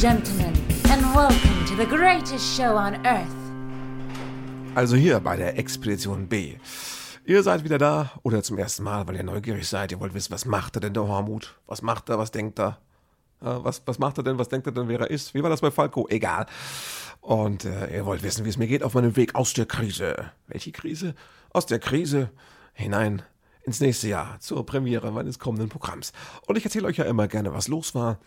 gentlemen, and welcome to the greatest show on earth. Also hier bei der Expedition B. Ihr seid wieder da oder zum ersten Mal, weil ihr neugierig seid. Ihr wollt wissen, was macht er denn der Hormut? Was macht er? Was denkt er? Was, was macht er denn? Was denkt er denn, wer er ist? Wie war das bei Falco? Egal. Und äh, ihr wollt wissen, wie es mir geht auf meinem Weg aus der Krise. Welche Krise? Aus der Krise hinein ins nächste Jahr zur Premiere meines kommenden Programms. Und ich erzähle euch ja immer gerne, was los war,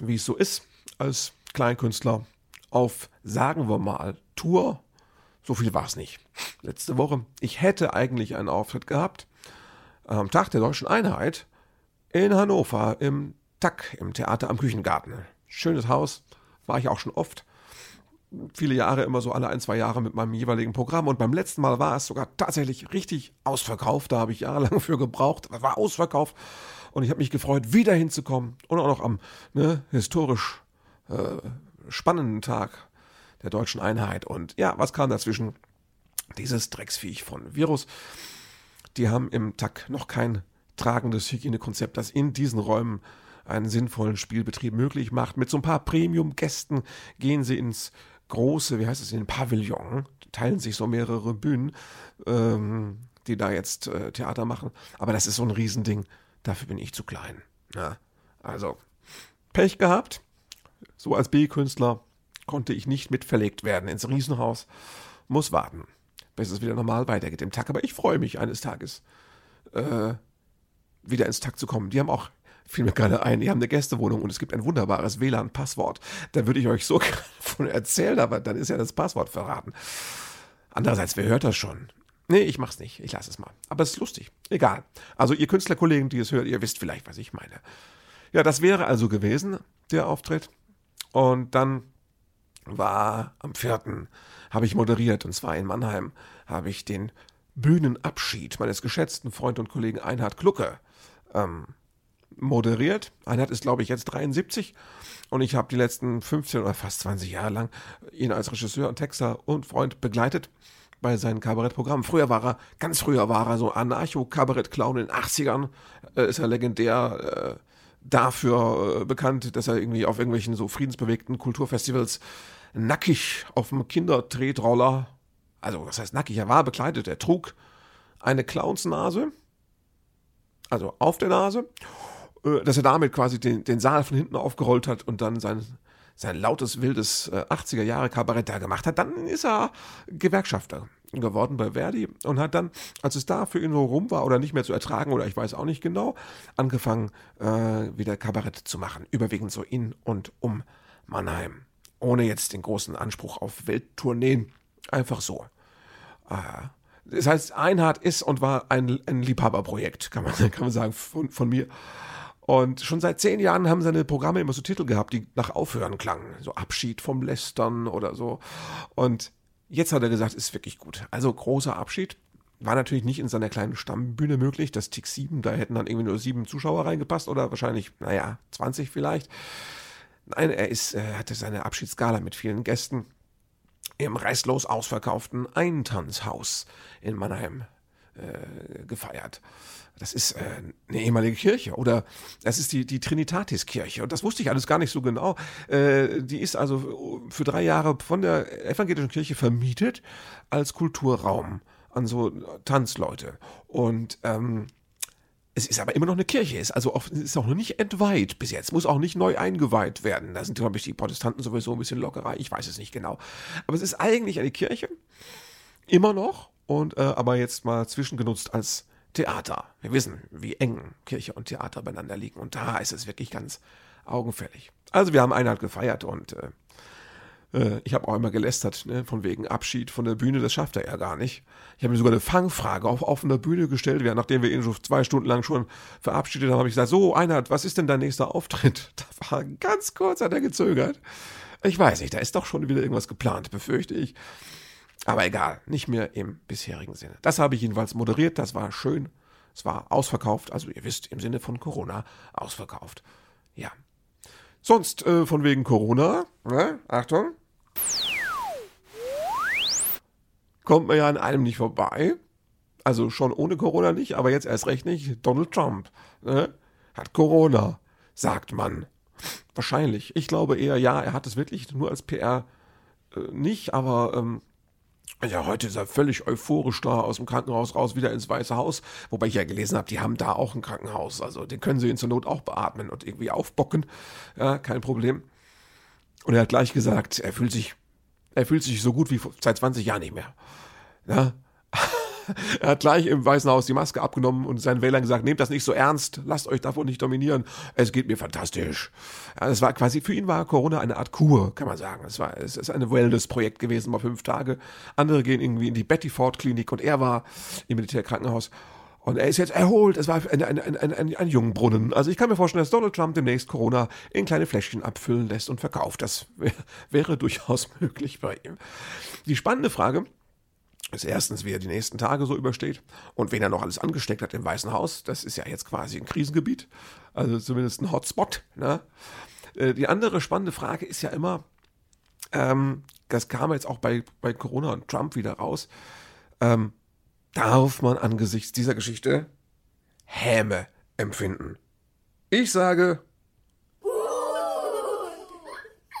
wie es so ist als Kleinkünstler auf, sagen wir mal, Tour. So viel war es nicht. Letzte Woche. Ich hätte eigentlich einen Auftritt gehabt am Tag der Deutschen Einheit in Hannover im TAC, im Theater am Küchengarten. Schönes Haus, war ich auch schon oft viele Jahre immer so alle ein, zwei Jahre mit meinem jeweiligen Programm. Und beim letzten Mal war es sogar tatsächlich richtig ausverkauft. Da habe ich jahrelang für gebraucht. War ausverkauft. Und ich habe mich gefreut, wieder hinzukommen. Und auch noch am ne, historisch äh, spannenden Tag der deutschen Einheit. Und ja, was kam dazwischen? Dieses Drecksviech von Virus. Die haben im TAC noch kein tragendes Hygienekonzept, das in diesen Räumen einen sinnvollen Spielbetrieb möglich macht. Mit so ein paar Premium-Gästen gehen sie ins große, wie heißt es, in den Pavillon, teilen sich so mehrere Bühnen, ähm, die da jetzt äh, Theater machen. Aber das ist so ein Riesending, dafür bin ich zu klein. Ja, also, Pech gehabt. So als B-Künstler konnte ich nicht mitverlegt werden ins Riesenhaus. Muss warten, bis es wieder normal weitergeht im Tag. Aber ich freue mich eines Tages äh, wieder ins Takt zu kommen. Die haben auch fiel mir gerade ein, ihr habt eine Gästewohnung und es gibt ein wunderbares WLAN-Passwort. Da würde ich euch so von erzählen, aber dann ist ja das Passwort verraten. Andererseits, wer hört das schon? Nee, ich mach's nicht. Ich lasse es mal. Aber es ist lustig. Egal. Also, ihr Künstlerkollegen, die es hört, ihr wisst vielleicht, was ich meine. Ja, das wäre also gewesen, der Auftritt. Und dann war am vierten, habe ich moderiert, und zwar in Mannheim, habe ich den Bühnenabschied meines geschätzten Freund und Kollegen Einhard Klucke ähm, moderiert. Einhard ist, glaube ich, jetzt 73 und ich habe die letzten 15 oder fast 20 Jahre lang ihn als Regisseur und Texter und Freund begleitet bei seinen Kabarettprogrammen. Früher war er, ganz früher war er so Anarcho-Kabarett-Clown in den 80ern, äh, ist er legendär äh, dafür äh, bekannt, dass er irgendwie auf irgendwelchen so friedensbewegten Kulturfestivals nackig auf dem Kindertretroller, also was heißt nackig, er war bekleidet, er trug eine Clownsnase, also auf der Nase äh, dass er damit quasi den, den Saal von hinten aufgerollt hat und dann sein, sein lautes, wildes äh, 80er Jahre Kabarett da gemacht hat, dann ist er Gewerkschafter geworden bei Verdi und hat dann, als es da für ihn so rum war oder nicht mehr zu ertragen oder ich weiß auch nicht genau, angefangen äh, wieder Kabarett zu machen, überwiegend so in und um Mannheim, ohne jetzt den großen Anspruch auf Welttourneen, einfach so. Äh, das heißt, Einhard ist und war ein, ein Liebhaberprojekt, kann man, kann man sagen, von, von mir. Und schon seit zehn Jahren haben seine Programme immer so Titel gehabt, die nach Aufhören klangen. So Abschied vom Lästern oder so. Und jetzt hat er gesagt, ist wirklich gut. Also großer Abschied. War natürlich nicht in seiner kleinen Stammbühne möglich. Das Tick 7, da hätten dann irgendwie nur sieben Zuschauer reingepasst oder wahrscheinlich, naja, 20 vielleicht. Nein, er ist, er hatte seine Abschiedsgala mit vielen Gästen im restlos ausverkauften Eintanzhaus in Mannheim äh, gefeiert. Das ist äh, eine ehemalige Kirche oder das ist die, die Trinitatis-Kirche. Und das wusste ich alles gar nicht so genau. Äh, die ist also für drei Jahre von der evangelischen Kirche vermietet als Kulturraum an so Tanzleute. Und ähm, es ist aber immer noch eine Kirche, ist also auch, ist auch noch nicht entweiht bis jetzt, muss auch nicht neu eingeweiht werden. Da sind, glaube ich, die Protestanten sowieso ein bisschen lockerer, ich weiß es nicht genau. Aber es ist eigentlich eine Kirche, immer noch, und äh, aber jetzt mal zwischengenutzt als Theater. Wir wissen, wie eng Kirche und Theater beieinander liegen. Und da ist es wirklich ganz augenfällig. Also wir haben Einheit gefeiert und äh, äh, ich habe auch immer gelästert, ne, von wegen Abschied von der Bühne, das schafft er ja gar nicht. Ich habe mir sogar eine Fangfrage auf offener Bühne gestellt, nachdem wir ihn schon zwei Stunden lang schon verabschiedet haben, habe ich gesagt, so Einheit, was ist denn dein nächster Auftritt? Da war ganz kurz, hat er gezögert. Ich weiß nicht, da ist doch schon wieder irgendwas geplant, befürchte ich. Aber egal, nicht mehr im bisherigen Sinne. Das habe ich jedenfalls moderiert, das war schön. Es war ausverkauft, also ihr wisst, im Sinne von Corona ausverkauft. Ja. Sonst äh, von wegen Corona, ne? Achtung. Kommt man ja an einem nicht vorbei. Also schon ohne Corona nicht, aber jetzt erst recht nicht. Donald Trump ne? hat Corona, sagt man. Wahrscheinlich. Ich glaube eher, ja, er hat es wirklich nur als PR äh, nicht, aber ähm, ja, heute ist er völlig euphorisch da aus dem Krankenhaus raus, wieder ins Weiße Haus. Wobei ich ja gelesen habe, die haben da auch ein Krankenhaus. Also den können sie ihn zur Not auch beatmen und irgendwie aufbocken. Ja, kein Problem. Und er hat gleich gesagt, er fühlt sich, er fühlt sich so gut wie seit 20 Jahren nicht mehr. Ja, er hat gleich im Weißen Haus die Maske abgenommen und seinen Wählern gesagt, nehmt das nicht so ernst, lasst euch davon nicht dominieren. Es geht mir fantastisch. Ja, das war quasi, für ihn war Corona eine Art Kur, kann man sagen. Es war, es ist ein Wellness-Projekt gewesen, mal fünf Tage. Andere gehen irgendwie in die Betty Ford Klinik und er war im Militärkrankenhaus. Und er ist jetzt erholt. Es war ein, ein, ein, ein, ein, Jungbrunnen. Also ich kann mir vorstellen, dass Donald Trump demnächst Corona in kleine Fläschchen abfüllen lässt und verkauft. Das wär, wäre durchaus möglich bei ihm. Die spannende Frage, ist erstens, wie er die nächsten Tage so übersteht und wen er noch alles angesteckt hat im Weißen Haus. Das ist ja jetzt quasi ein Krisengebiet, also zumindest ein Hotspot. Ne? Äh, die andere spannende Frage ist ja immer, ähm, das kam jetzt auch bei, bei Corona und Trump wieder raus, ähm, darf man angesichts dieser Geschichte Häme empfinden? Ich sage,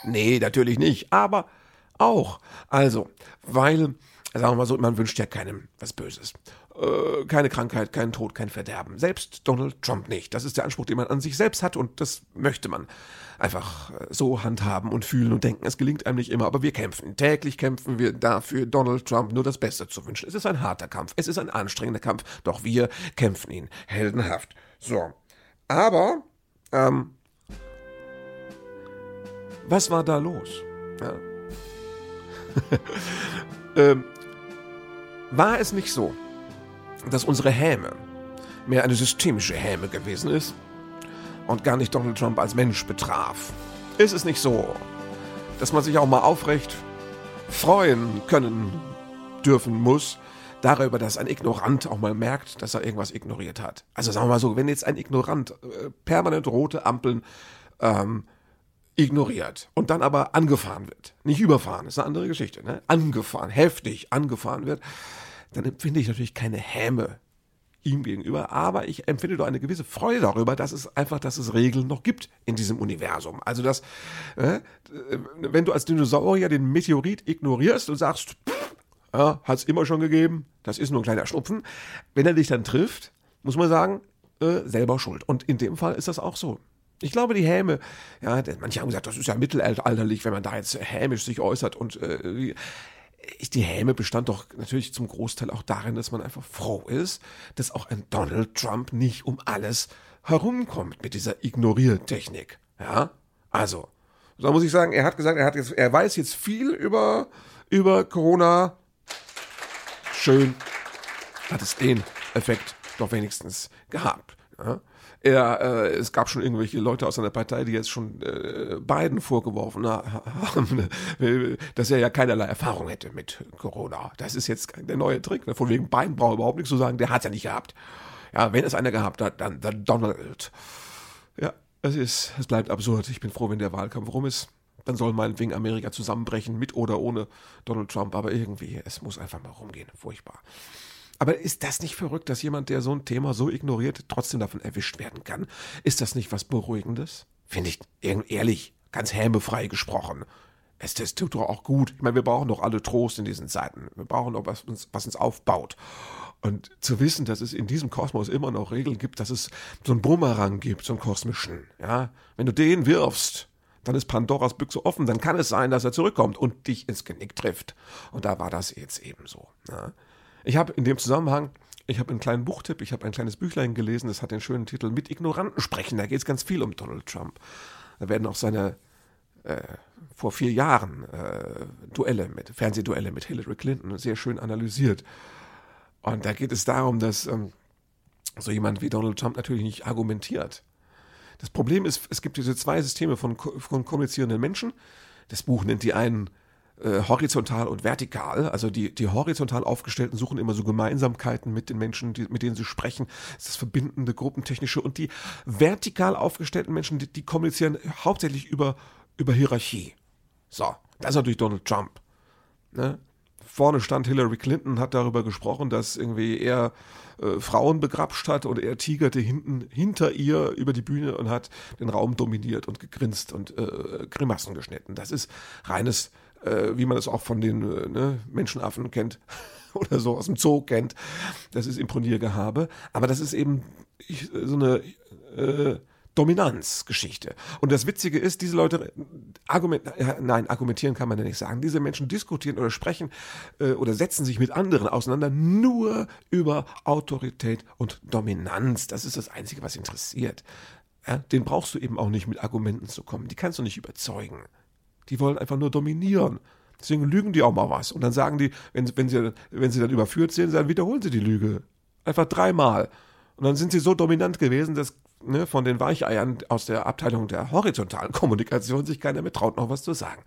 nee, natürlich nicht, aber auch. Also, weil sagen wir mal so, man wünscht ja keinem was Böses. Äh, keine Krankheit, keinen Tod, kein Verderben. Selbst Donald Trump nicht. Das ist der Anspruch, den man an sich selbst hat und das möchte man einfach äh, so handhaben und fühlen und denken. Es gelingt einem nicht immer, aber wir kämpfen. Täglich kämpfen wir dafür, Donald Trump nur das Beste zu wünschen. Es ist ein harter Kampf, es ist ein anstrengender Kampf, doch wir kämpfen ihn heldenhaft. So. Aber, ähm, was war da los? Ja. ähm, war es nicht so, dass unsere Häme mehr eine systemische Häme gewesen ist und gar nicht Donald Trump als Mensch betraf? Ist es nicht so, dass man sich auch mal aufrecht freuen können dürfen muss darüber, dass ein Ignorant auch mal merkt, dass er irgendwas ignoriert hat? Also sagen wir mal so, wenn jetzt ein Ignorant äh, permanent rote Ampeln ähm, ignoriert und dann aber angefahren wird, nicht überfahren, ist eine andere Geschichte, ne? angefahren, heftig angefahren wird, dann empfinde ich natürlich keine Häme ihm gegenüber, aber ich empfinde doch eine gewisse Freude darüber, dass es einfach, dass es Regeln noch gibt in diesem Universum. Also dass, äh, wenn du als Dinosaurier den Meteorit ignorierst und sagst, ja, hat es immer schon gegeben, das ist nur ein kleiner Schnupfen, wenn er dich dann trifft, muss man sagen, äh, selber schuld. Und in dem Fall ist das auch so. Ich glaube, die Häme, ja, manche haben gesagt, das ist ja mittelalterlich, wenn man da jetzt hämisch sich äußert und äh, die Häme bestand doch natürlich zum Großteil auch darin, dass man einfach froh ist, dass auch ein Donald Trump nicht um alles herumkommt mit dieser Ignoriertechnik. Ja, also, da muss ich sagen, er hat gesagt, er hat jetzt, er weiß jetzt viel über, über Corona. Schön, hat es den Effekt doch wenigstens gehabt. Ja? Er, äh, es gab schon irgendwelche Leute aus seiner Partei, die jetzt schon äh, Biden vorgeworfen haben, dass er ja keinerlei Erfahrung hätte mit Corona. Das ist jetzt der neue Trick. Ne? Von wegen Biden braucht überhaupt nichts zu sagen, der hat es ja nicht gehabt. Ja, wenn es einer gehabt hat, dann der Donald. Ja, es ist, es bleibt absurd. Ich bin froh, wenn der Wahlkampf rum ist. Dann soll meinetwegen Amerika zusammenbrechen, mit oder ohne Donald Trump. Aber irgendwie, es muss einfach mal rumgehen. Furchtbar. Aber ist das nicht verrückt, dass jemand, der so ein Thema so ignoriert, trotzdem davon erwischt werden kann? Ist das nicht was Beruhigendes? Finde ich ehrlich, ganz hämefrei gesprochen. Es das tut doch auch gut. Ich meine, wir brauchen doch alle Trost in diesen Zeiten. Wir brauchen doch was uns, was uns aufbaut. Und zu wissen, dass es in diesem Kosmos immer noch Regeln gibt, dass es so einen Bumerang gibt, so einen kosmischen, ja. Wenn du den wirfst, dann ist Pandoras Büchse offen, dann kann es sein, dass er zurückkommt und dich ins Genick trifft. Und da war das jetzt eben so. Ja? Ich habe in dem Zusammenhang, ich habe einen kleinen Buchtipp, ich habe ein kleines Büchlein gelesen, das hat den schönen Titel Mit Ignoranten sprechen. Da geht es ganz viel um Donald Trump. Da werden auch seine äh, vor vier Jahren äh, Duelle mit, Fernsehduelle mit Hillary Clinton sehr schön analysiert. Und da geht es darum, dass ähm, so jemand wie Donald Trump natürlich nicht argumentiert. Das Problem ist, es gibt diese zwei Systeme von, von kommunizierenden Menschen. Das Buch nennt die einen äh, horizontal und vertikal. Also die, die horizontal aufgestellten suchen immer so Gemeinsamkeiten mit den Menschen, die, mit denen sie sprechen. Das ist das verbindende, gruppentechnische. Und die vertikal aufgestellten Menschen, die, die kommunizieren hauptsächlich über, über Hierarchie. So, das ist natürlich Donald Trump. Ne? vorne stand Hillary Clinton, hat darüber gesprochen, dass irgendwie er äh, Frauen begrapscht hat und er tigerte hinten hinter ihr über die Bühne und hat den Raum dominiert und gegrinst und äh, Grimassen geschnitten. Das ist reines, äh, wie man es auch von den äh, ne, Menschenaffen kennt oder so aus dem Zoo kennt. Das ist Imponiergehabe. Aber das ist eben so eine äh, Dominanzgeschichte. Und das Witzige ist, diese Leute argument, nein, argumentieren kann man ja nicht sagen. Diese Menschen diskutieren oder sprechen äh, oder setzen sich mit anderen auseinander nur über Autorität und Dominanz. Das ist das Einzige, was interessiert. Ja, den brauchst du eben auch nicht mit Argumenten zu kommen. Die kannst du nicht überzeugen. Die wollen einfach nur dominieren. Deswegen lügen die auch mal was. Und dann sagen die, wenn, wenn, sie, wenn sie dann überführt sind, dann wiederholen sie die Lüge. Einfach dreimal. Und dann sind sie so dominant gewesen, dass ne, von den Weicheiern aus der Abteilung der horizontalen Kommunikation sich keiner mehr traut, noch was zu sagen.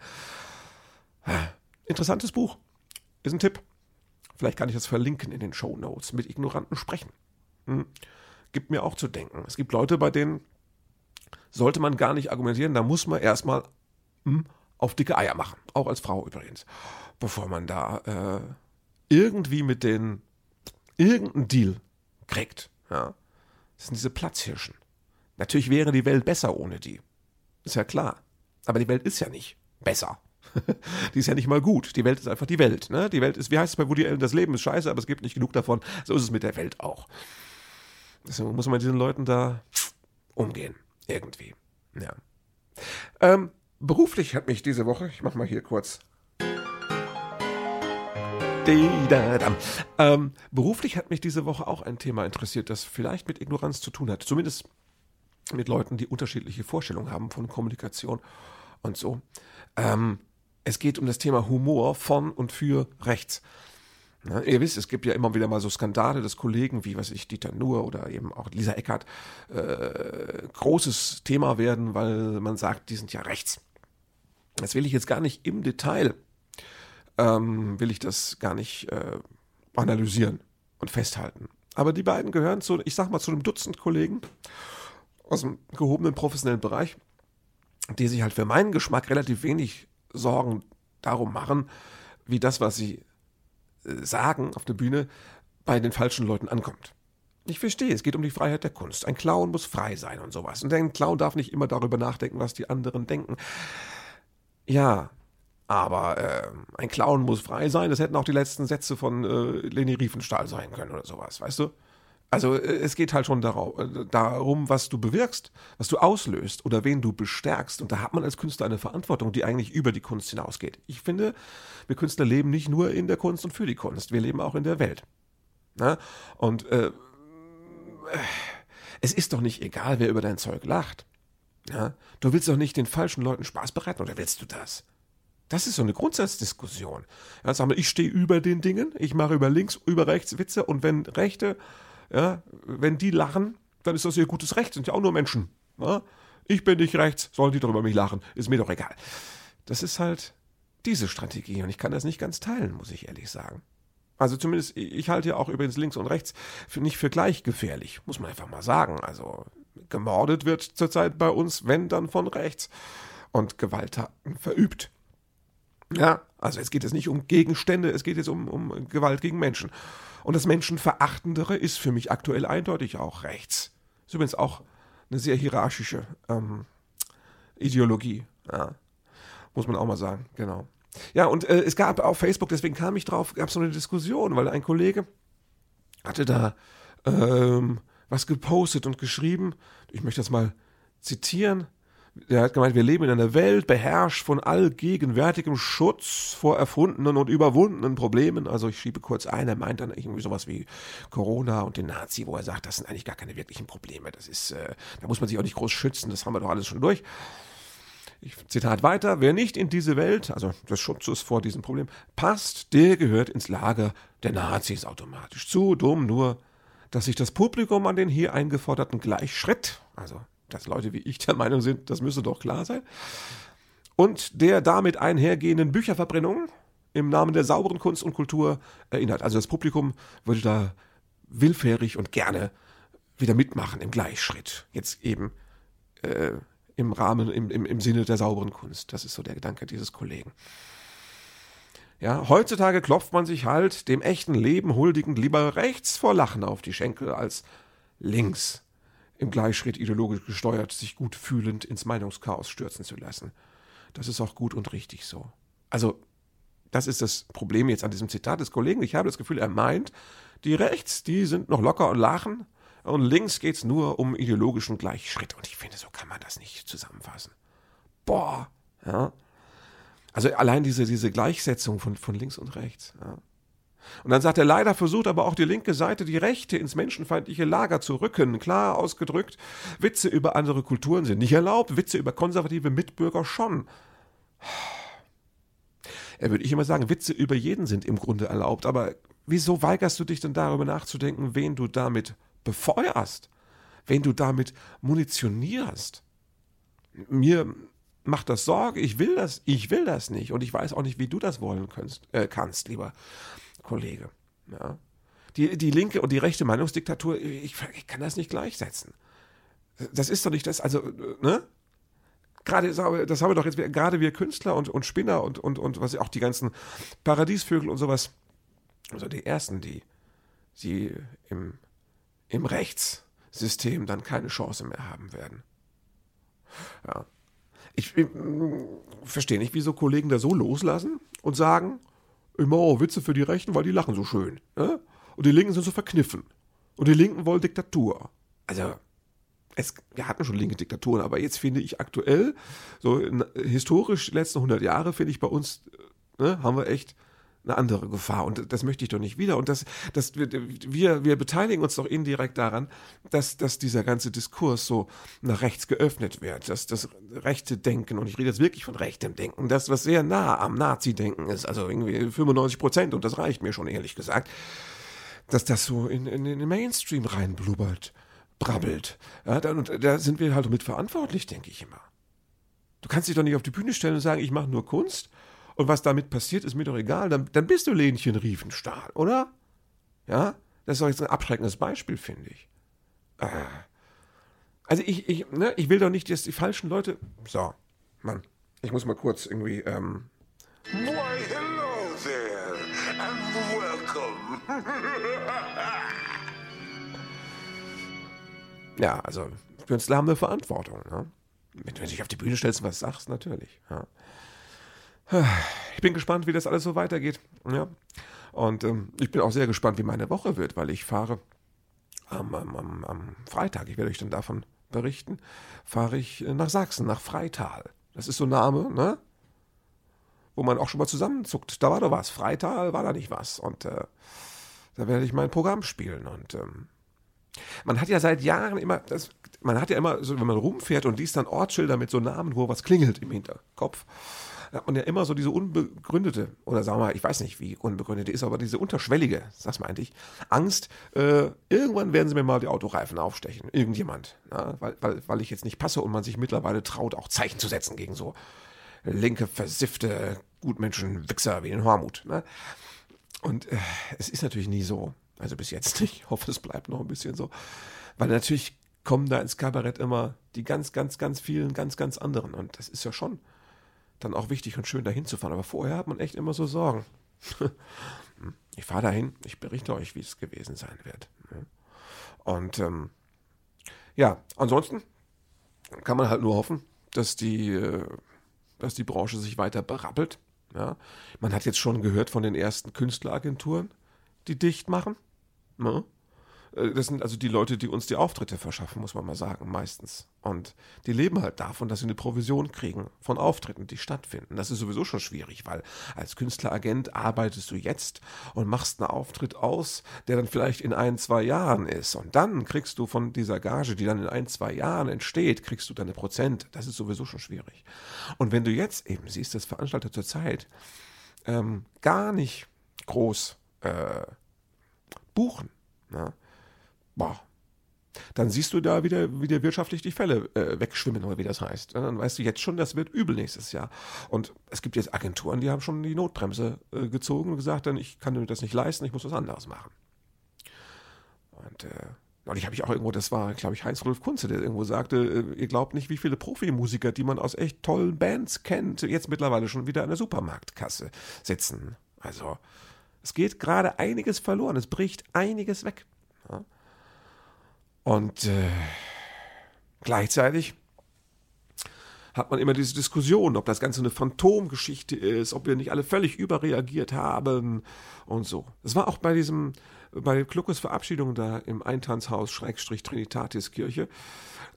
Interessantes Buch. Ist ein Tipp. Vielleicht kann ich das verlinken in den Show Notes. Mit Ignoranten sprechen. Hm. Gibt mir auch zu denken. Es gibt Leute, bei denen sollte man gar nicht argumentieren. Da muss man erstmal hm, auf dicke Eier machen. Auch als Frau übrigens. Bevor man da äh, irgendwie mit den irgendeinen Deal kriegt. Ja. Das sind diese Platzhirschen. Natürlich wäre die Welt besser ohne die. Ist ja klar. Aber die Welt ist ja nicht besser. die ist ja nicht mal gut. Die Welt ist einfach die Welt. Ne? Die Welt ist, wie heißt es bei Woody Allen, das Leben ist scheiße, aber es gibt nicht genug davon. So ist es mit der Welt auch. Deswegen muss man mit diesen Leuten da umgehen. Irgendwie. Ja. Ähm, beruflich hat mich diese Woche, ich mach mal hier kurz ähm, beruflich hat mich diese Woche auch ein Thema interessiert, das vielleicht mit Ignoranz zu tun hat. Zumindest mit Leuten, die unterschiedliche Vorstellungen haben von Kommunikation und so. Ähm, es geht um das Thema Humor von und für rechts. Na, ihr wisst, es gibt ja immer wieder mal so Skandale, dass Kollegen wie, was ich, Dieter Nuhr oder eben auch Lisa Eckert äh, großes Thema werden, weil man sagt, die sind ja rechts. Das will ich jetzt gar nicht im Detail, ähm, will ich das gar nicht äh, analysieren und festhalten. Aber die beiden gehören zu, ich sag mal, zu einem Dutzend Kollegen aus dem gehobenen professionellen Bereich, die sich halt für meinen Geschmack relativ wenig Sorgen darum machen, wie das, was sie äh, sagen auf der Bühne, bei den falschen Leuten ankommt. Ich verstehe, es geht um die Freiheit der Kunst. Ein Clown muss frei sein und sowas. Und ein Clown darf nicht immer darüber nachdenken, was die anderen denken. Ja, aber äh, ein Clown muss frei sein. Das hätten auch die letzten Sätze von äh, Leni Riefenstahl sein können oder sowas, weißt du? Also äh, es geht halt schon äh, darum, was du bewirkst, was du auslöst oder wen du bestärkst. Und da hat man als Künstler eine Verantwortung, die eigentlich über die Kunst hinausgeht. Ich finde, wir Künstler leben nicht nur in der Kunst und für die Kunst, wir leben auch in der Welt. Na? Und äh, es ist doch nicht egal, wer über dein Zeug lacht. Ja? Du willst doch nicht den falschen Leuten Spaß bereiten, oder willst du das? Das ist so eine Grundsatzdiskussion. Ja, sag mal, ich stehe über den Dingen, ich mache über links, über rechts Witze und wenn Rechte ja, wenn die lachen, dann ist das ihr gutes Recht, sind ja auch nur Menschen. Ja? Ich bin nicht rechts, sollen die doch über mich lachen, ist mir doch egal. Das ist halt diese Strategie und ich kann das nicht ganz teilen, muss ich ehrlich sagen. Also zumindest, ich halte ja auch übrigens links und rechts für nicht für gleich gefährlich, muss man einfach mal sagen. Also gemordet wird zurzeit bei uns, wenn dann von rechts und Gewalttaten verübt. Ja, also es geht jetzt nicht um Gegenstände, es geht jetzt um, um Gewalt gegen Menschen. Und das Menschenverachtendere ist für mich aktuell eindeutig auch rechts. Ist übrigens auch eine sehr hierarchische ähm, Ideologie. Ja. Muss man auch mal sagen, genau. Ja, und äh, es gab auf Facebook, deswegen kam ich drauf, gab es so eine Diskussion, weil ein Kollege hatte da ähm, was gepostet und geschrieben. Ich möchte das mal zitieren. Er hat gemeint, wir leben in einer Welt beherrscht von allgegenwärtigem Schutz vor erfundenen und überwundenen Problemen. Also ich schiebe kurz ein, er meint dann irgendwie sowas wie Corona und den Nazi, wo er sagt, das sind eigentlich gar keine wirklichen Probleme. Das ist, äh, da muss man sich auch nicht groß schützen, das haben wir doch alles schon durch. Ich, Zitat weiter, wer nicht in diese Welt, also des Schutzes vor diesem Problem, passt, der gehört ins Lager der Nazis automatisch. Zu dumm nur, dass sich das Publikum an den hier eingeforderten Gleichschritt, also dass Leute wie ich der Meinung sind, das müsse doch klar sein. Und der damit einhergehenden Bücherverbrennung im Namen der sauberen Kunst und Kultur erinnert. Also das Publikum würde da willfährig und gerne wieder mitmachen im Gleichschritt. Jetzt eben äh, im Rahmen, im, im, im Sinne der sauberen Kunst. Das ist so der Gedanke dieses Kollegen. Ja, heutzutage klopft man sich halt dem echten Leben huldigend lieber rechts vor Lachen auf die Schenkel als links im Gleichschritt ideologisch gesteuert, sich gut fühlend ins Meinungschaos stürzen zu lassen. Das ist auch gut und richtig so. Also, das ist das Problem jetzt an diesem Zitat des Kollegen. Ich habe das Gefühl, er meint, die rechts, die sind noch locker und lachen und links geht es nur um ideologischen Gleichschritt. Und ich finde, so kann man das nicht zusammenfassen. Boah, ja. Also allein diese, diese Gleichsetzung von, von links und rechts. Ja. Und dann sagt er, leider versucht aber auch die linke Seite, die Rechte ins menschenfeindliche Lager zu rücken. Klar ausgedrückt, Witze über andere Kulturen sind nicht erlaubt, Witze über konservative Mitbürger schon. Er würde ich immer sagen, Witze über jeden sind im Grunde erlaubt, aber wieso weigerst du dich denn darüber nachzudenken, wen du damit befeuerst, wen du damit munitionierst? Mir macht das Sorge, ich will das, ich will das nicht und ich weiß auch nicht, wie du das wollen kannst, äh, kannst lieber Kollege. Ja. Die, die linke und die rechte Meinungsdiktatur, ich, ich kann das nicht gleichsetzen. Das ist doch nicht das, also, ne? Gerade, das haben wir doch jetzt, gerade wir Künstler und, und Spinner und, und, und was auch die ganzen Paradiesvögel und sowas, also die ersten, die, die im, im Rechtssystem dann keine Chance mehr haben werden. Ja. Ich, ich verstehe nicht, wieso Kollegen da so loslassen und sagen, immer oh, Witze für die Rechten, weil die lachen so schön. Ne? Und die Linken sind so verkniffen. Und die Linken wollen Diktatur. Also, es, wir hatten schon linke Diktaturen, aber jetzt finde ich aktuell, so in, historisch letzten 100 Jahre, finde ich bei uns, ne, haben wir echt eine andere Gefahr. Und das möchte ich doch nicht wieder. Und das, das, wir, wir beteiligen uns doch indirekt daran, dass, dass dieser ganze Diskurs so nach rechts geöffnet wird. Dass das rechte Denken, und ich rede jetzt wirklich von rechtem Denken, das, was sehr nah am Nazi-Denken ist, also irgendwie 95 Prozent, und das reicht mir schon ehrlich gesagt, dass das so in, in, in den Mainstream reinblubbert, brabbelt. Ja, da, und da sind wir halt mit verantwortlich, denke ich immer. Du kannst dich doch nicht auf die Bühne stellen und sagen, ich mache nur Kunst und was damit passiert, ist mir doch egal. Dann, dann bist du Lenchen Riefenstahl, oder? Ja? Das ist doch jetzt ein abschreckendes Beispiel, finde ich. Äh. Also ich, ich, ne, ich will doch nicht, dass die falschen Leute. So, Mann, ich muss mal kurz irgendwie. Ähm Why, hello there and welcome. ja, also Künstler haben eine Verantwortung. Ne? Wenn du dich auf die Bühne stellst und was sagst, natürlich. Ja. Ich bin gespannt, wie das alles so weitergeht. Ja. Und ähm, ich bin auch sehr gespannt, wie meine Woche wird, weil ich fahre am, am, am Freitag, ich werde euch dann davon berichten, fahre ich nach Sachsen, nach Freital. Das ist so ein Name, ne? Wo man auch schon mal zusammenzuckt. Da war doch was. Freital war da nicht was. Und äh, da werde ich mein Programm spielen. Und ähm, man hat ja seit Jahren immer, das, man hat ja immer, so, wenn man rumfährt und liest dann Ortsschilder mit so Namen, wo was klingelt im Hinterkopf hat man ja immer so diese unbegründete, oder sagen wir mal, ich weiß nicht, wie unbegründete ist, aber diese unterschwellige, sag's mal eigentlich, Angst, äh, irgendwann werden sie mir mal die Autoreifen aufstechen. Irgendjemand. Ja, weil, weil, weil ich jetzt nicht passe und man sich mittlerweile traut, auch Zeichen zu setzen gegen so linke, versiffte Gutmenschen, Wichser wie den Hormut. Ne? Und äh, es ist natürlich nie so. Also bis jetzt nicht. Ich hoffe, es bleibt noch ein bisschen so. Weil natürlich kommen da ins Kabarett immer die ganz, ganz, ganz vielen, ganz, ganz anderen. Und das ist ja schon dann auch wichtig und schön dahin zu fahren. Aber vorher hat man echt immer so Sorgen. ich fahre dahin, ich berichte euch, wie es gewesen sein wird. Und ähm, ja, ansonsten kann man halt nur hoffen, dass die, äh, dass die Branche sich weiter berappelt. Ja. Man hat jetzt schon gehört von den ersten Künstleragenturen, die dicht machen. Ne? Äh, das sind also die Leute, die uns die Auftritte verschaffen, muss man mal sagen, meistens. Und die leben halt davon, dass sie eine Provision kriegen von Auftritten, die stattfinden. Das ist sowieso schon schwierig, weil als Künstleragent arbeitest du jetzt und machst einen Auftritt aus, der dann vielleicht in ein, zwei Jahren ist. Und dann kriegst du von dieser Gage, die dann in ein, zwei Jahren entsteht, kriegst du deine Prozent. Das ist sowieso schon schwierig. Und wenn du jetzt eben siehst, dass Veranstalter zurzeit ähm, gar nicht groß äh, buchen, ne? Boah, dann siehst du da wieder, wieder wirtschaftlich die Fälle äh, wegschwimmen, oder wie das heißt. Dann weißt du jetzt schon, das wird übel nächstes Jahr. Und es gibt jetzt Agenturen, die haben schon die Notbremse äh, gezogen und gesagt, dann ich kann mir das nicht leisten, ich muss was anderes machen. Und äh, neulich habe ich auch irgendwo, das war, glaube ich, Heinz-Rolf Kunze, der irgendwo sagte, äh, ihr glaubt nicht, wie viele Profimusiker, die man aus echt tollen Bands kennt, jetzt mittlerweile schon wieder an der Supermarktkasse sitzen Also, es geht gerade einiges verloren, es bricht einiges weg. Und äh, gleichzeitig hat man immer diese Diskussion, ob das Ganze eine Phantomgeschichte ist, ob wir nicht alle völlig überreagiert haben und so. Das war auch bei diesem, bei Kluckes Verabschiedung da im Eintanzhaus Schrägstrich Trinitatis Kirche,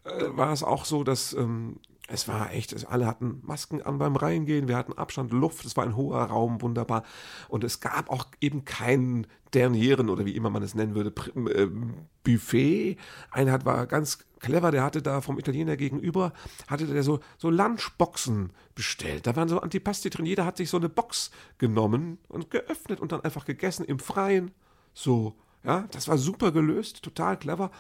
äh, war es auch so, dass ähm, es war echt, es, alle hatten Masken an beim Reingehen, wir hatten Abstand, Luft, es war ein hoher Raum, wunderbar. Und es gab auch eben kein Dernieren oder wie immer man es nennen würde, äh, Buffet. Einer hat, war ganz clever, der hatte da vom Italiener gegenüber, hatte der so, so Lunchboxen bestellt. Da waren so Antipasti drin, jeder hat sich so eine Box genommen und geöffnet und dann einfach gegessen im Freien. So, ja, das war super gelöst, total clever.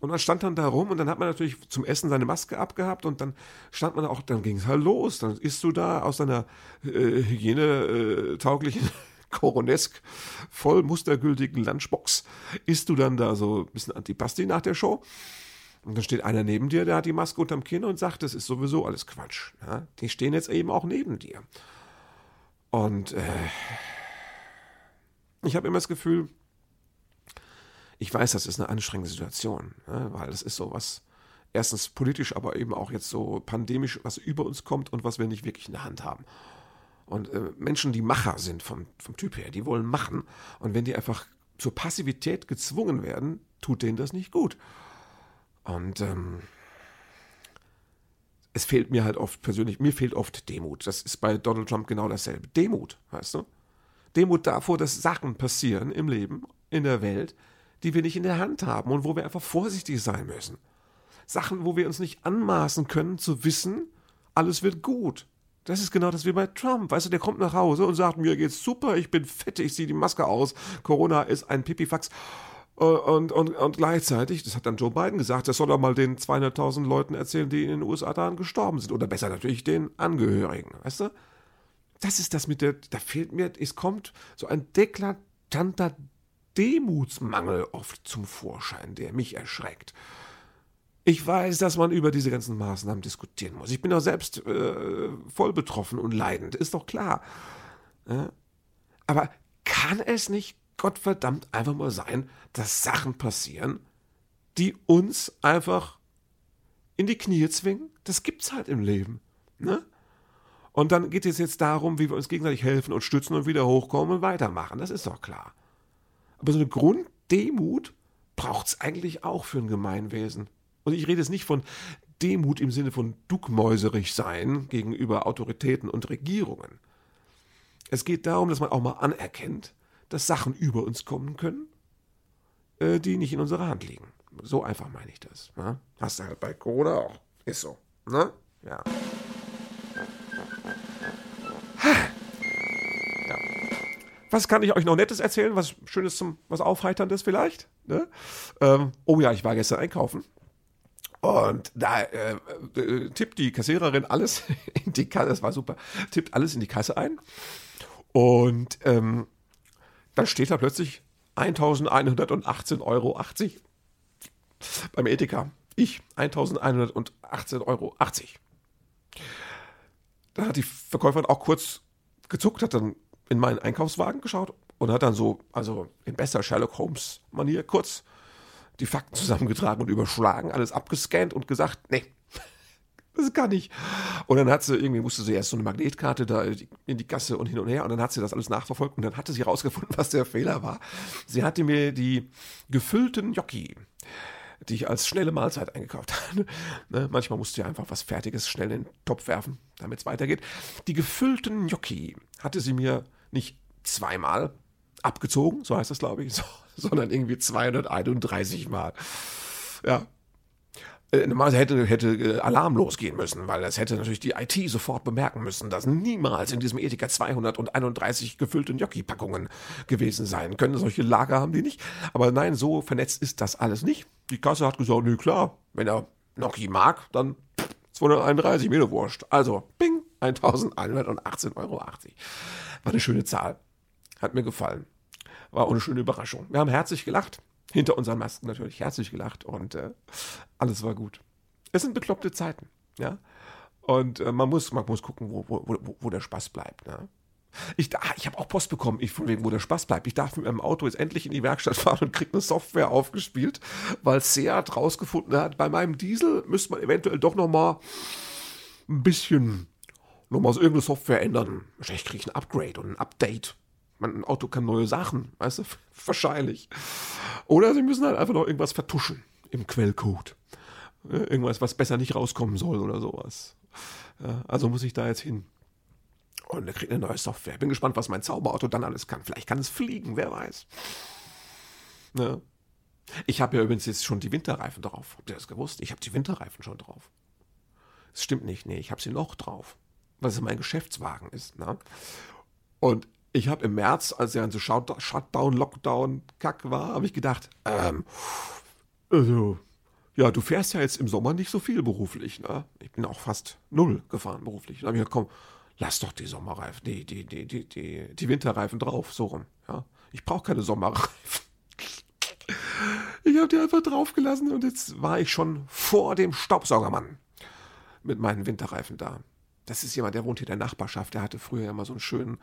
Und man stand dann da rum und dann hat man natürlich zum Essen seine Maske abgehabt und dann stand man auch, dann ging es halt los. Dann isst du da aus deiner äh, hygienetauglichen Koronesk voll mustergültigen Lunchbox, isst du dann da so ein bisschen Antipasti nach der Show. Und dann steht einer neben dir, der hat die Maske unterm Kinn und sagt, das ist sowieso alles Quatsch. Ja? Die stehen jetzt eben auch neben dir. Und äh, ich habe immer das Gefühl, ich weiß, das ist eine anstrengende Situation, ne, weil das ist so was, erstens politisch, aber eben auch jetzt so pandemisch, was über uns kommt und was wir nicht wirklich in der Hand haben. Und äh, Menschen, die Macher sind vom, vom Typ her, die wollen machen. Und wenn die einfach zur Passivität gezwungen werden, tut denen das nicht gut. Und ähm, es fehlt mir halt oft persönlich, mir fehlt oft Demut. Das ist bei Donald Trump genau dasselbe. Demut, weißt du? Demut davor, dass Sachen passieren im Leben, in der Welt, die wir nicht in der Hand haben und wo wir einfach vorsichtig sein müssen. Sachen, wo wir uns nicht anmaßen können zu wissen, alles wird gut. Das ist genau das wie bei Trump. Weißt du, der kommt nach Hause und sagt, mir geht's super, ich bin fett, ich ziehe die Maske aus, Corona ist ein Pipifax. Äh, und, und, und gleichzeitig, das hat dann Joe Biden gesagt, das soll er mal den 200.000 Leuten erzählen, die in den USA daran gestorben sind. Oder besser natürlich den Angehörigen, weißt du? Das ist das mit der, da fehlt mir, es kommt so ein deklatanter Demutsmangel oft zum Vorschein, der mich erschreckt. Ich weiß, dass man über diese ganzen Maßnahmen diskutieren muss. Ich bin auch selbst äh, voll betroffen und leidend, ist doch klar. Ja? Aber kann es nicht Gottverdammt einfach mal sein, dass Sachen passieren, die uns einfach in die Knie zwingen? Das gibt's halt im Leben. Ne? Und dann geht es jetzt darum, wie wir uns gegenseitig helfen und stützen und wieder hochkommen und weitermachen. Das ist doch klar. Aber so eine Grunddemut braucht es eigentlich auch für ein Gemeinwesen. Und ich rede jetzt nicht von Demut im Sinne von duckmäuserig sein gegenüber Autoritäten und Regierungen. Es geht darum, dass man auch mal anerkennt, dass Sachen über uns kommen können, äh, die nicht in unserer Hand liegen. So einfach meine ich das. Ne? Hast du halt bei Corona auch. Ist so. Ne? Ja. Was kann ich euch noch Nettes erzählen? Was Schönes zum, was Aufheiterndes vielleicht? Ne? Ähm, oh ja, ich war gestern einkaufen. Und da äh, äh, tippt die Kassiererin alles in die Kasse, das war super, tippt alles in die Kasse ein. Und ähm, dann steht da plötzlich 1118,80 Euro beim Edeka. Ich 1118,80 Euro. Da hat die Verkäuferin auch kurz gezuckt, hat dann in meinen Einkaufswagen geschaut und hat dann so, also in bester Sherlock Holmes-Manier, kurz die Fakten zusammengetragen und überschlagen, alles abgescannt und gesagt, nee, das kann ich. Und dann hat sie irgendwie, musste sie erst so eine Magnetkarte da in die Gasse und hin und her und dann hat sie das alles nachverfolgt und dann hatte sie herausgefunden, was der Fehler war. Sie hatte mir die gefüllten Gnocchi die ich als schnelle Mahlzeit eingekauft habe. ne? Manchmal musst du ja einfach was Fertiges schnell in den Topf werfen, damit es weitergeht. Die gefüllten Gnocchi hatte sie mir nicht zweimal abgezogen, so heißt das, glaube ich, so, sondern irgendwie 231 Mal. Ja, äh, Normalerweise hätte, hätte äh, Alarm losgehen müssen, weil das hätte natürlich die IT sofort bemerken müssen, dass niemals in diesem Edeka 231 gefüllte Gnocchi-Packungen gewesen sein können. Solche Lager haben die nicht. Aber nein, so vernetzt ist das alles nicht. Die Kasse hat gesagt, nö, klar, wenn er Gnocchi mag, dann 231, mir wurscht. Also, bing, 1118,80 Euro. War eine schöne Zahl. Hat mir gefallen. War auch eine schöne Überraschung. Wir haben herzlich gelacht. Hinter unseren Masken natürlich herzlich gelacht und äh, alles war gut. Es sind bekloppte Zeiten, ja. Und äh, man, muss, man muss gucken, wo, wo, wo, wo der Spaß bleibt. Ne? Ich, ich habe auch Post bekommen, ich, von wegen, wo der Spaß bleibt. Ich darf mit meinem Auto jetzt endlich in die Werkstatt fahren und kriege eine Software aufgespielt, weil Seat rausgefunden hat, bei meinem Diesel müsste man eventuell doch noch mal ein bisschen nochmal so irgendeine Software ändern. Wahrscheinlich kriege ich ein Upgrade und ein Update. Mein Auto kann neue Sachen, weißt du? Wahrscheinlich. Oder sie müssen halt einfach noch irgendwas vertuschen im Quellcode. Irgendwas, was besser nicht rauskommen soll oder sowas. Also muss ich da jetzt hin. Und er kriegt eine neue Software. Bin gespannt, was mein Zauberauto dann alles kann. Vielleicht kann es fliegen, wer weiß. Ne? Ich habe ja übrigens jetzt schon die Winterreifen drauf. Habt ihr das gewusst? Ich habe die Winterreifen schon drauf. Das stimmt nicht. Nee, ich habe sie noch drauf. Es mein Geschäftswagen ist. Ne? Und ich habe im März, als ja so Shutdown, Lockdown, Kack war, habe ich gedacht, ähm, also, ja, du fährst ja jetzt im Sommer nicht so viel beruflich. Ne? Ich bin auch fast null gefahren beruflich. Da habe ich gesagt, komm, lass doch die Sommerreifen, die, die, die, die, die, die Winterreifen drauf, so rum. Ja? Ich brauche keine Sommerreifen. Ich habe die einfach draufgelassen und jetzt war ich schon vor dem Staubsaugermann mit meinen Winterreifen da. Das ist jemand, der wohnt hier in der Nachbarschaft. Der hatte früher ja mal so einen schönen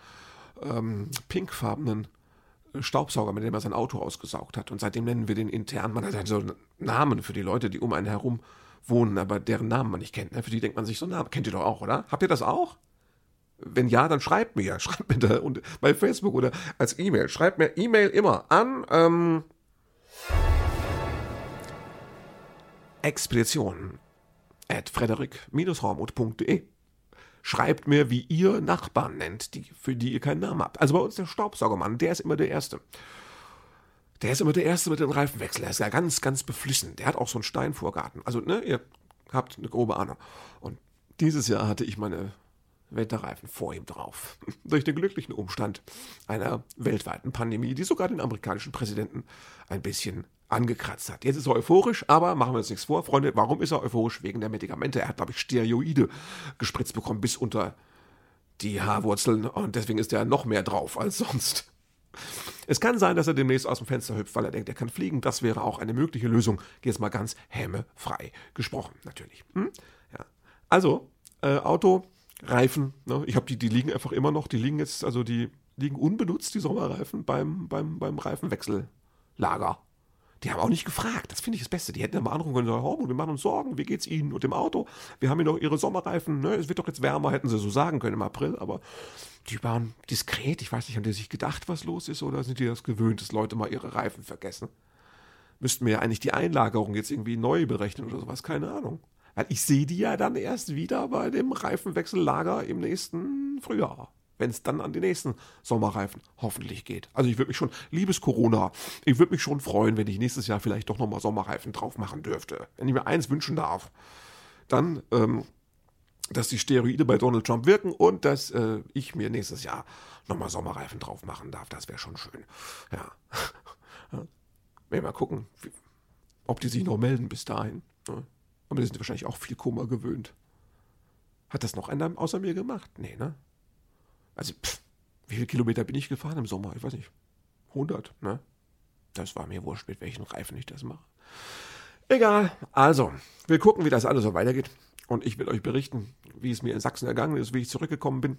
ähm, pinkfarbenen Staubsauger, mit dem er sein Auto ausgesaugt hat. Und seitdem nennen wir den intern. Man hat halt so Namen für die Leute, die um einen herum wohnen, aber deren Namen man nicht kennt. Ne? Für die denkt man sich so, na, kennt ihr doch auch, oder? Habt ihr das auch? Wenn ja, dann schreibt mir. Schreibt mir da und bei Facebook oder als E-Mail. Schreibt mir E-Mail immer an ähm, Expedition at frederik-hormuth.de. Schreibt mir, wie ihr Nachbarn nennt, die, für die ihr keinen Namen habt. Also bei uns der Staubsaugermann, der ist immer der Erste. Der ist immer der Erste mit dem Reifenwechsel. Der ist ja ganz, ganz beflissen. Der hat auch so einen Steinvorgarten. Also, ne, ihr habt eine grobe Ahnung. Und dieses Jahr hatte ich meine Winterreifen vor ihm drauf. Durch den glücklichen Umstand einer weltweiten Pandemie, die sogar den amerikanischen Präsidenten ein bisschen angekratzt hat. Jetzt ist er euphorisch, aber machen wir uns nichts vor, Freunde. Warum ist er euphorisch? Wegen der Medikamente. Er hat, glaube ich, Steroide gespritzt bekommen bis unter die Haarwurzeln und deswegen ist er noch mehr drauf als sonst. Es kann sein, dass er demnächst aus dem Fenster hüpft, weil er denkt, er kann fliegen. Das wäre auch eine mögliche Lösung. Jetzt mal ganz hämmefrei gesprochen, natürlich. Hm? Ja. Also, äh, Auto, Reifen, ne? ich habe die, die liegen einfach immer noch, die liegen jetzt, also die liegen unbenutzt, die Sommerreifen, beim, beim, beim Reifenwechsellager. Die haben auch nicht gefragt. Das finde ich das Beste. Die hätten ja mal anrufen können, oh, wir machen uns Sorgen, wie geht's Ihnen und dem Auto? Wir haben hier noch Ihre Sommerreifen, ne? Es wird doch jetzt wärmer, hätten sie so sagen können im April, aber die waren diskret. Ich weiß nicht, haben die sich gedacht, was los ist, oder sind die das gewöhnt, dass Leute mal ihre Reifen vergessen? Müssten wir ja eigentlich die Einlagerung jetzt irgendwie neu berechnen oder sowas, keine Ahnung. Weil ich sehe die ja dann erst wieder bei dem Reifenwechsellager im nächsten Frühjahr wenn es dann an die nächsten Sommerreifen hoffentlich geht. Also ich würde mich schon, liebes Corona, ich würde mich schon freuen, wenn ich nächstes Jahr vielleicht doch nochmal Sommerreifen drauf machen dürfte. Wenn ich mir eins wünschen darf, dann, ähm, dass die Steroide bei Donald Trump wirken und dass äh, ich mir nächstes Jahr nochmal Sommerreifen drauf machen darf. Das wäre schon schön. Ja. ja. Mal gucken, ob die sich noch melden bis dahin. Ne? Aber die sind wahrscheinlich auch viel Kummer gewöhnt. Hat das noch einer außer mir gemacht? Nee, ne? Also, pff, wie viele Kilometer bin ich gefahren im Sommer? Ich weiß nicht. 100, ne? Das war mir wurscht, mit welchen Reifen ich das mache. Egal. Also, wir gucken, wie das alles so weitergeht. Und ich will euch berichten, wie es mir in Sachsen ergangen ist, wie ich zurückgekommen bin.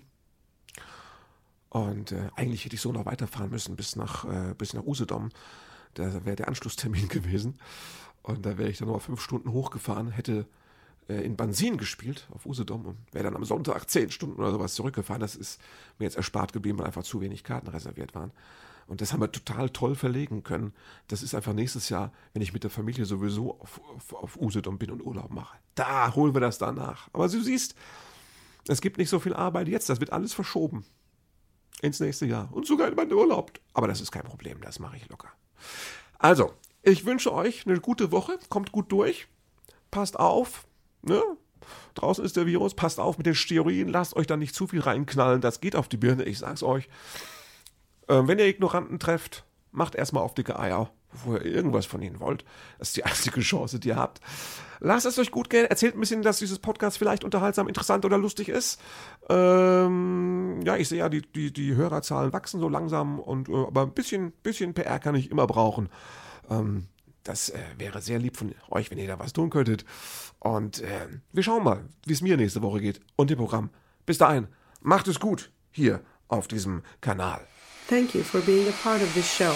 Und äh, eigentlich hätte ich so noch weiterfahren müssen bis nach, äh, bis nach Usedom. Da wäre der Anschlusstermin gewesen. Und da wäre ich dann noch fünf Stunden hochgefahren, hätte äh, in Bansin gespielt auf Usedom und wäre dann am Sonntag zehn Stunden oder sowas zurückgefahren. Das ist mir jetzt erspart geblieben, weil einfach zu wenig Karten reserviert waren. Und das haben wir total toll verlegen können. Das ist einfach nächstes Jahr, wenn ich mit der Familie sowieso auf, auf, auf Usedom bin und Urlaub mache. Da holen wir das danach. Aber du siehst, es gibt nicht so viel Arbeit jetzt. Das wird alles verschoben ins nächste Jahr. Und sogar in meinen Urlaub. Aber das ist kein Problem. Das mache ich locker. Also, ich wünsche euch eine gute Woche. Kommt gut durch. Passt auf. Ne? Draußen ist der Virus, passt auf mit den Steroiden, lasst euch da nicht zu viel reinknallen, das geht auf die Birne, ich sag's euch. Äh, wenn ihr Ignoranten trefft, macht erstmal auf dicke Eier, bevor ihr irgendwas von ihnen wollt. Das ist die einzige Chance, die ihr habt. Lasst es euch gut gehen, erzählt ein bisschen, dass dieses Podcast vielleicht unterhaltsam, interessant oder lustig ist. Ähm, ja, ich sehe ja, die, die, die Hörerzahlen wachsen so langsam, und, äh, aber ein bisschen, bisschen PR kann ich immer brauchen. Ähm, das äh, wäre sehr lieb von euch, wenn ihr da was tun könntet. Und äh, wir schauen mal, wie es mir nächste Woche geht und dem Programm. Bis dahin, macht es gut hier auf diesem Kanal. Thank you for being a part of this show.